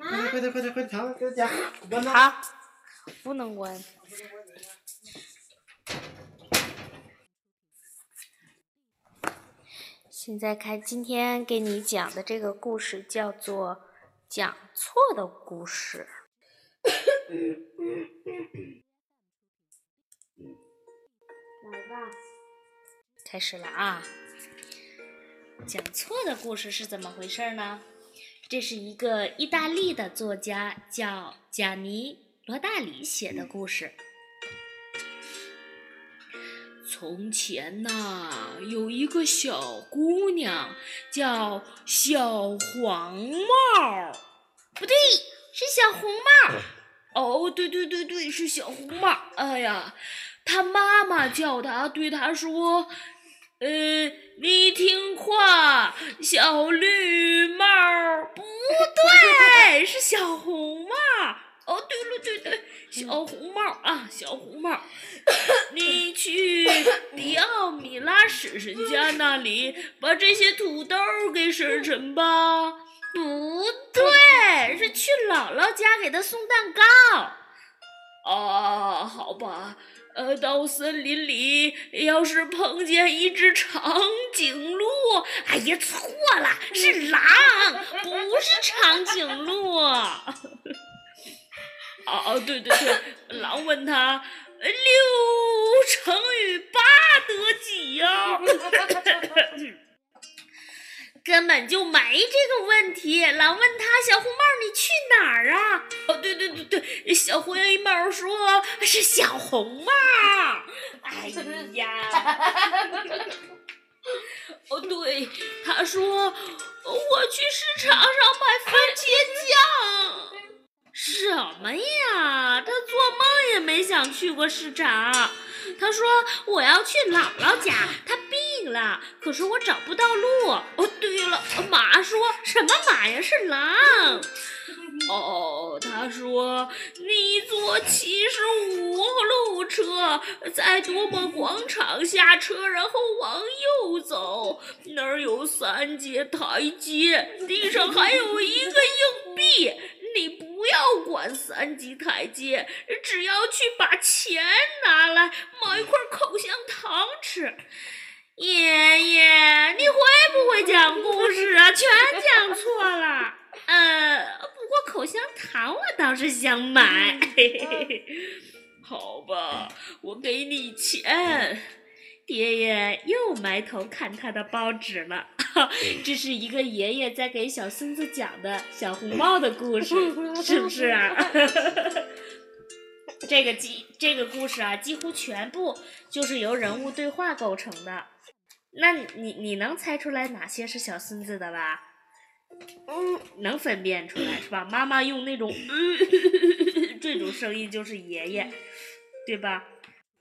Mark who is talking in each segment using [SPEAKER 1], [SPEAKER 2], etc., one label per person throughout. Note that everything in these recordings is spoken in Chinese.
[SPEAKER 1] 快点快点快点快点，糖给我讲，关它。
[SPEAKER 2] 好，不能关。现在看今天给你讲的这个故事叫做《讲错的故事》。
[SPEAKER 3] 来吧，
[SPEAKER 2] 开始了啊！讲错的故事是怎么回事呢？这是一个意大利的作家叫贾尼·罗大里写的故事。从前呐，有一个小姑娘叫小黄帽，不对，是小红帽。哦，对对对对，是小红帽。哎呀，她妈妈叫她，对她说：“呃，你听话，小绿。”不对，是小红帽。哦，对了对对，小红帽啊，小红帽，你去迪奥米拉婶婶家那里把这些土豆给婶婶吧。不对，是去姥姥家给她送蛋糕。啊，好吧，呃，到森林里要是碰见一只长颈鹿，哎呀，错了，是狼，不是长颈鹿。哦哦，对对对，狼问他六乘以八得几呀？根本就没这个问题。狼问他：“小红帽，你去哪儿啊？”哦，对对对对，小灰帽说是小红帽。哎呀，哦，对，他说我去市场上买番茄酱。什么呀？他做梦也没想去过市场。他说我要去姥姥家，他了，可是我找不到路。哦，对了，马说什么马呀？是狼。哦，他说你坐七十五路车，在多么广场下车，然后往右走，那儿有三节台阶，地上还有一个硬币。你不要管三级台阶，只要去把钱拿来买一块口香糖吃。爷爷，你会不会讲故事啊？全讲错了。呃，不过口香糖我倒是想买。嘿嘿嘿，好吧，我给你钱。爷爷又埋头看他的报纸了。这是一个爷爷在给小孙子讲的小红帽的故事，是不是啊？这个几这个故事啊，几乎全部就是由人物对话构成的。那你你能猜出来哪些是小孙子的吧？嗯，能分辨出来是吧？妈妈用那种 这种声音就是爷爷，对吧？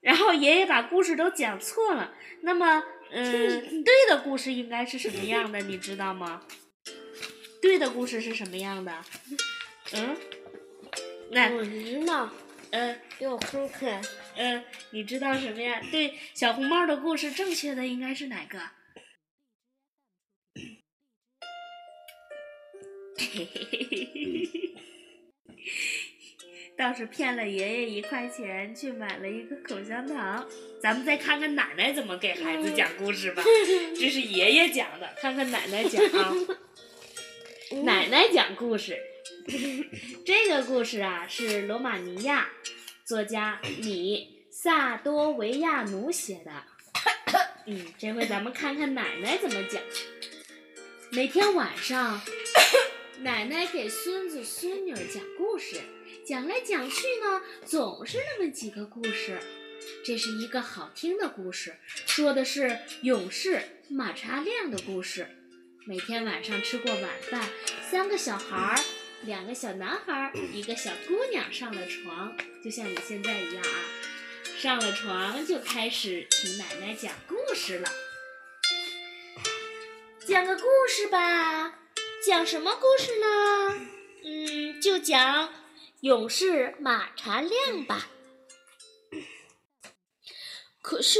[SPEAKER 2] 然后爷爷把故事都讲错了，那么。嗯，对的故事应该是什么样的？你知道吗？对的故事是什么样的？嗯，那
[SPEAKER 3] 我知道。
[SPEAKER 2] 嗯，
[SPEAKER 3] 给我看看。
[SPEAKER 2] 嗯，你知道什么呀？对，小红帽的故事正确的应该是哪个？嘿嘿嘿嘿嘿嘿。倒是骗了爷爷一块钱，去买了一个口香糖。咱们再看看奶奶怎么给孩子讲故事吧。这是爷爷讲的，看看奶奶讲啊。奶奶讲故事，这个故事啊是罗马尼亚作家米萨多维亚努写的。嗯，这回咱们看看奶奶怎么讲。每天晚上，奶奶给孙子孙女讲故事。讲来讲去呢，总是那么几个故事。这是一个好听的故事，说的是勇士马查亮的故事。每天晚上吃过晚饭，三个小孩儿，两个小男孩，一个小姑娘上了床，就像你现在一样啊。上了床就开始听奶奶讲故事了。讲个故事吧，讲什么故事呢？嗯，就讲。勇士马查亮吧。可是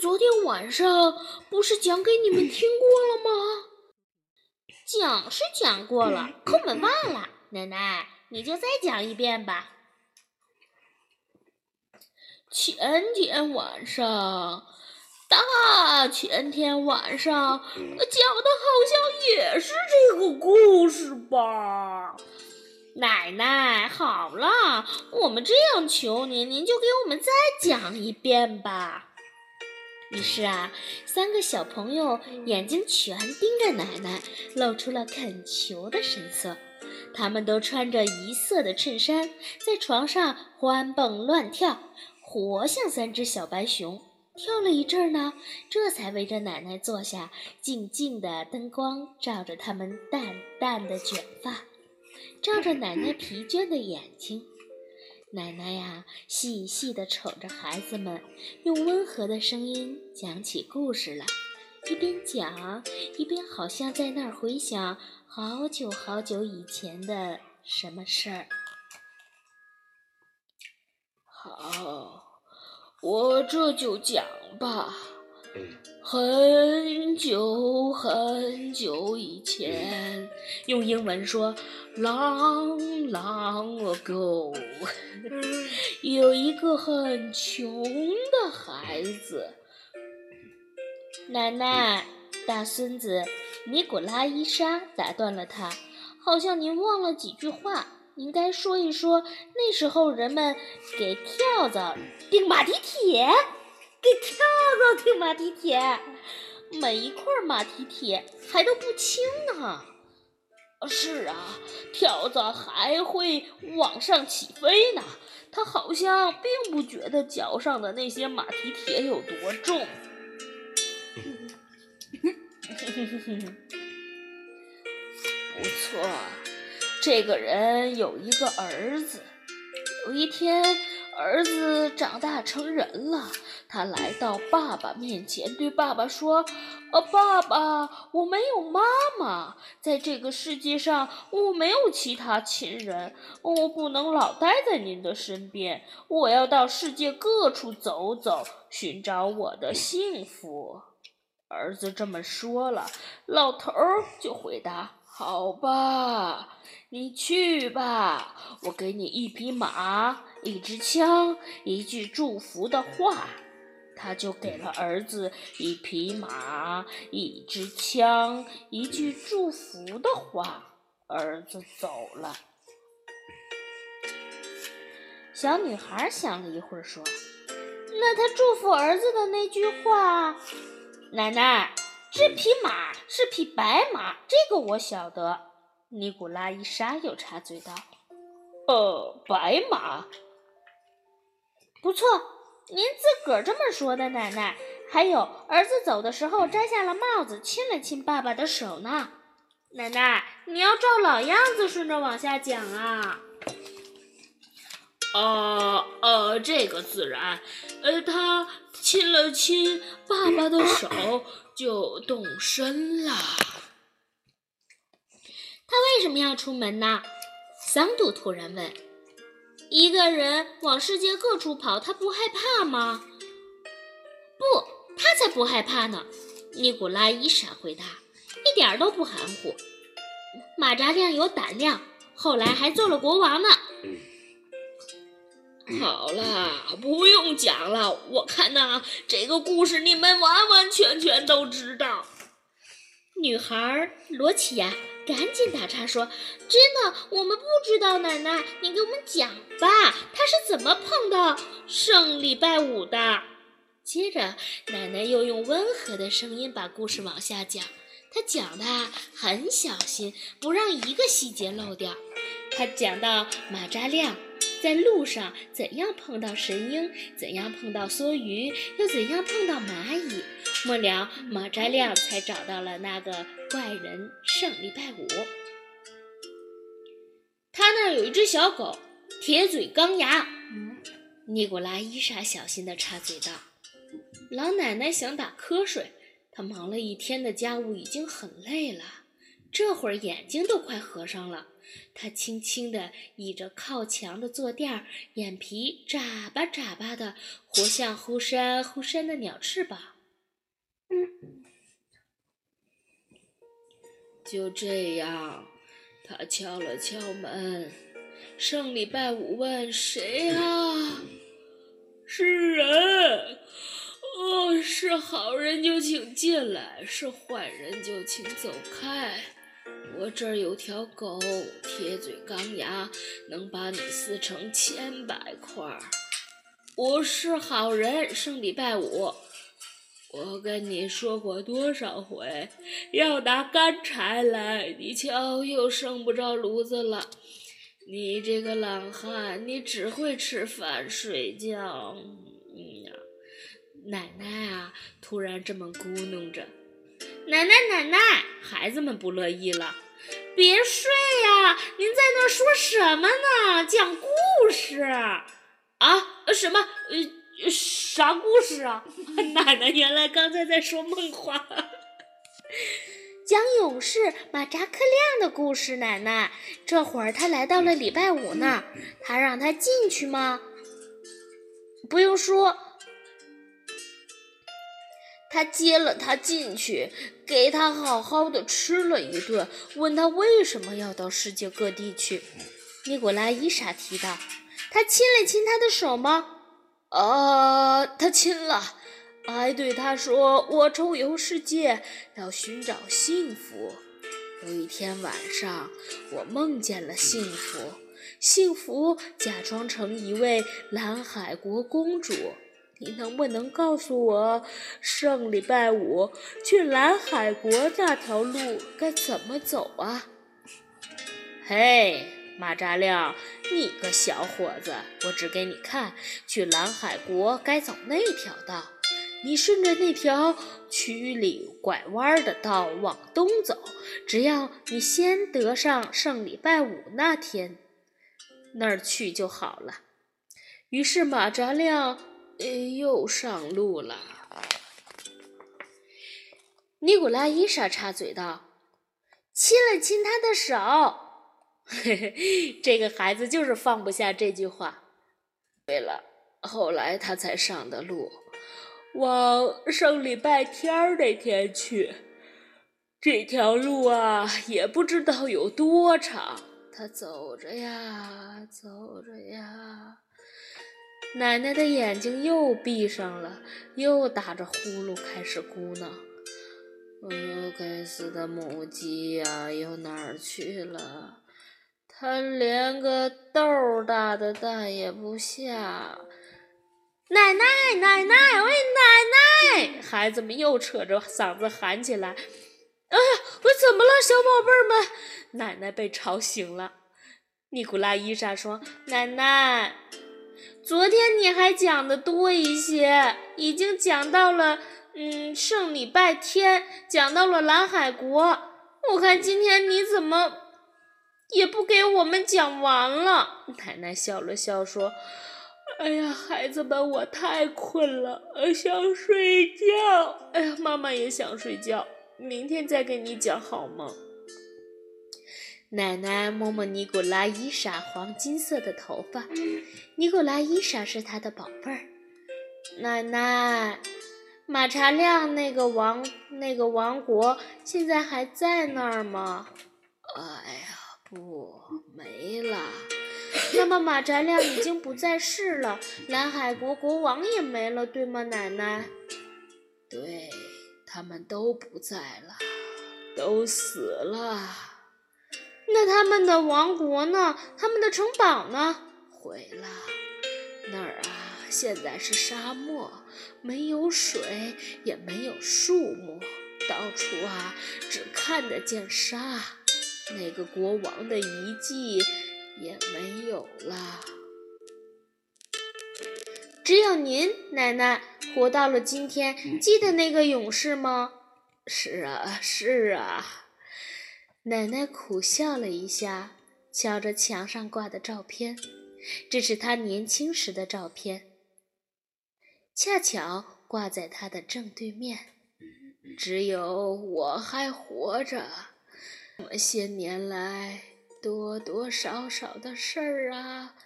[SPEAKER 2] 昨天晚上不是讲给你们听过了吗？讲是讲过了，可我们忘了。奶奶，你就再讲一遍吧。前天晚上，大前天晚上，讲的好像也是这个故事吧？奶奶，好了，我们这样求您，您就给我们再讲一遍吧。于是啊，三个小朋友眼睛全盯着奶奶，露出了恳求的神色。他们都穿着一色的衬衫，在床上欢蹦乱跳，活像三只小白熊。跳了一阵儿呢，这才围着奶奶坐下，静静的灯光照着他们淡淡的卷发，照着奶奶疲倦的眼睛。奶奶呀，细细地瞅着孩子们，用温和的声音讲起故事来，一边讲一边好像在那儿回想好久好久以前的什么事儿。好，我这就讲吧。很久很久以前，用英文说，long long ago，有一个很穷的孩子。奶奶，大孙子尼古拉伊莎打断了他，好像您忘了几句话，您该说一说那时候人们给跳蚤钉马蹄铁。给跳蚤钉马蹄铁，每一块马蹄铁还都不轻呢。是啊，跳蚤还会往上起飞呢。它好像并不觉得脚上的那些马蹄铁有多重。不错，这个人有一个儿子。有一天，儿子长大成人了。他来到爸爸面前，对爸爸说：“呃，爸爸，我没有妈妈，在这个世界上，我没有其他亲人，我不能老待在您的身边，我要到世界各处走走，寻找我的幸福。”儿子这么说了，老头儿就回答：“好吧，你去吧，我给你一匹马，一支枪，一句祝福的话。”他就给了儿子一匹马、一支枪、一句祝福的话。儿子走了。小女孩想了一会儿，说：“那他祝福儿子的那句话，奶奶，这匹马是匹白马，这个我晓得。”尼古拉伊莎又插嘴道：“呃，白马，不错。”您自个儿这么说的，奶奶。还有，儿子走的时候摘下了帽子，亲了亲爸爸的手呢。奶奶，你要照老样子顺着往下讲啊。呃呃，这个自然。呃，他亲了亲爸爸的手，就动身了。他为什么要出门呢？桑杜突然问。一个人往世界各处跑，他不害怕吗？不，他才不害怕呢。尼古拉一闪回答，一点都不含糊。马扎亮有胆量，后来还做了国王呢。好了，不用讲了，我看呐，这个故事你们完完全全都知道。女孩罗奇亚。赶紧打岔说：“真的，我们不知道。奶奶，你给我们讲吧，他是怎么碰到圣礼拜五的？”接着，奶奶又用温和的声音把故事往下讲。她讲的很小心，不让一个细节漏掉。她讲到马扎亮在路上怎样碰到神鹰，怎样碰到梭鱼，又怎样碰到蚂蚁。末了，马扎亮才找到了那个怪人圣礼拜五。他那儿有一只小狗，铁嘴钢牙。尼古拉伊莎小心地插嘴道：“老奶奶想打瞌睡，她忙了一天的家务已经很累了，这会儿眼睛都快合上了。他轻轻地倚着靠墙的坐垫儿，眼皮眨巴眨巴的，活像忽闪忽闪的鸟翅膀。嗯就这样，他敲了敲门。圣礼拜五问：“谁啊？”“是人。”“哦，是好人就请进来，是坏人就请走开。”我这儿有条狗，铁嘴钢牙，能把你撕成千百块儿。我是好人，圣礼拜五。我跟你说过多少回，要拿干柴来，你瞧又生不着炉子了。你这个懒汉，你只会吃饭睡觉。嗯呀，奶奶啊，突然这么咕哝着。奶奶，奶奶，孩子们不乐意了。别睡呀，您在那说什么呢？讲故事啊？什么？呃，啥故事啊？奶奶原来刚才在说梦话，
[SPEAKER 3] 讲勇士马扎克亮的故事。奶奶，这会儿他来到了礼拜五那儿，他让他进去吗？
[SPEAKER 2] 不用说。他接了他进去，给他好好的吃了一顿，问他为什么要到世界各地去。
[SPEAKER 3] 尼古拉伊莎提到，他亲了亲他的手吗？
[SPEAKER 2] 啊，他亲了，还对他说：“我周游世界，要寻找幸福。”有一天晚上，我梦见了幸福，幸福假装成一位蓝海国公主。你能不能告诉我，圣礼拜五去蓝海国那条路该怎么走啊？嘿，马扎亮，你个小伙子，我指给你看，去蓝海国该走那条道。你顺着那条曲里拐弯的道往东走，只要你先得上圣礼拜五那天那儿去就好了。于是马扎亮。又上路了。
[SPEAKER 3] 尼古拉伊莎插嘴道：“亲了亲他的手。”
[SPEAKER 2] 嘿嘿这个孩子就是放不下这句话。对了，后来他才上的路，往圣礼拜天那天去。这条路啊，也不知道有多长。他走着呀，走着呀。奶奶的眼睛又闭上了，又打着呼噜开始咕囔：“哎呦，该死的母鸡呀，又哪儿去了？它连个豆大的蛋也不下！”奶奶，奶奶，喂，奶奶！孩子们又扯着嗓子喊起来：“哎呀，我怎么了，小宝贝儿们？”奶奶被吵醒了。尼古拉伊莎说：“奶奶。”昨天你还讲的多一些，已经讲到了，嗯，圣礼拜天，讲到了蓝海国。我看今天你怎么也不给我们讲完了。奶奶笑了笑说：“哎呀，孩子们，我太困了，想睡觉。哎呀，妈妈也想睡觉，明天再给你讲好吗？”奶奶摸摸尼古拉伊莎黄金色的头发，尼古拉伊莎是她的宝贝儿。奶奶，马查亮那个王那个王国现在还在那儿吗？哎呀，不，没了。那么马查亮已经不在世了，蓝海国国王也没了，对吗，奶奶？对，他们都不在了，都死了。那他们的王国呢？他们的城堡呢？毁了。那儿啊，现在是沙漠，没有水，也没有树木，到处啊，只看得见沙。那个国王的遗迹也没有了。
[SPEAKER 3] 只有您，奶奶，活到了今天。记得那个勇士吗？
[SPEAKER 2] 是啊，是啊。奶奶苦笑了一下，瞧着墙上挂的照片，这是她年轻时的照片，恰巧挂在她的正对面。只有我还活着，这么些年来多多少少的事儿啊，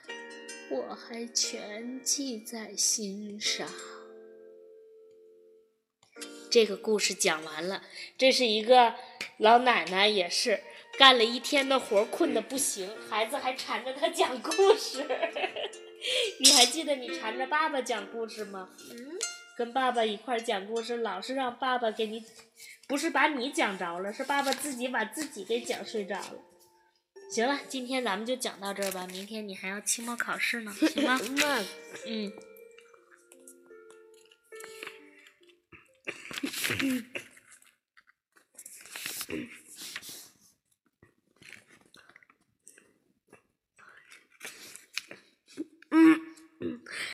[SPEAKER 2] 我还全记在心上。这个故事讲完了。这是一个老奶奶，也是干了一天的活，困得不行，孩子还缠着她讲故事。你还记得你缠着爸爸讲故事吗？
[SPEAKER 3] 嗯，
[SPEAKER 2] 跟爸爸一块儿讲故事，老是让爸爸给你，不是把你讲着了，是爸爸自己把自己给讲睡着了。行了，今天咱们就讲到这儿吧，明天你还要期末考试呢，行吗？嗯。
[SPEAKER 3] Mm.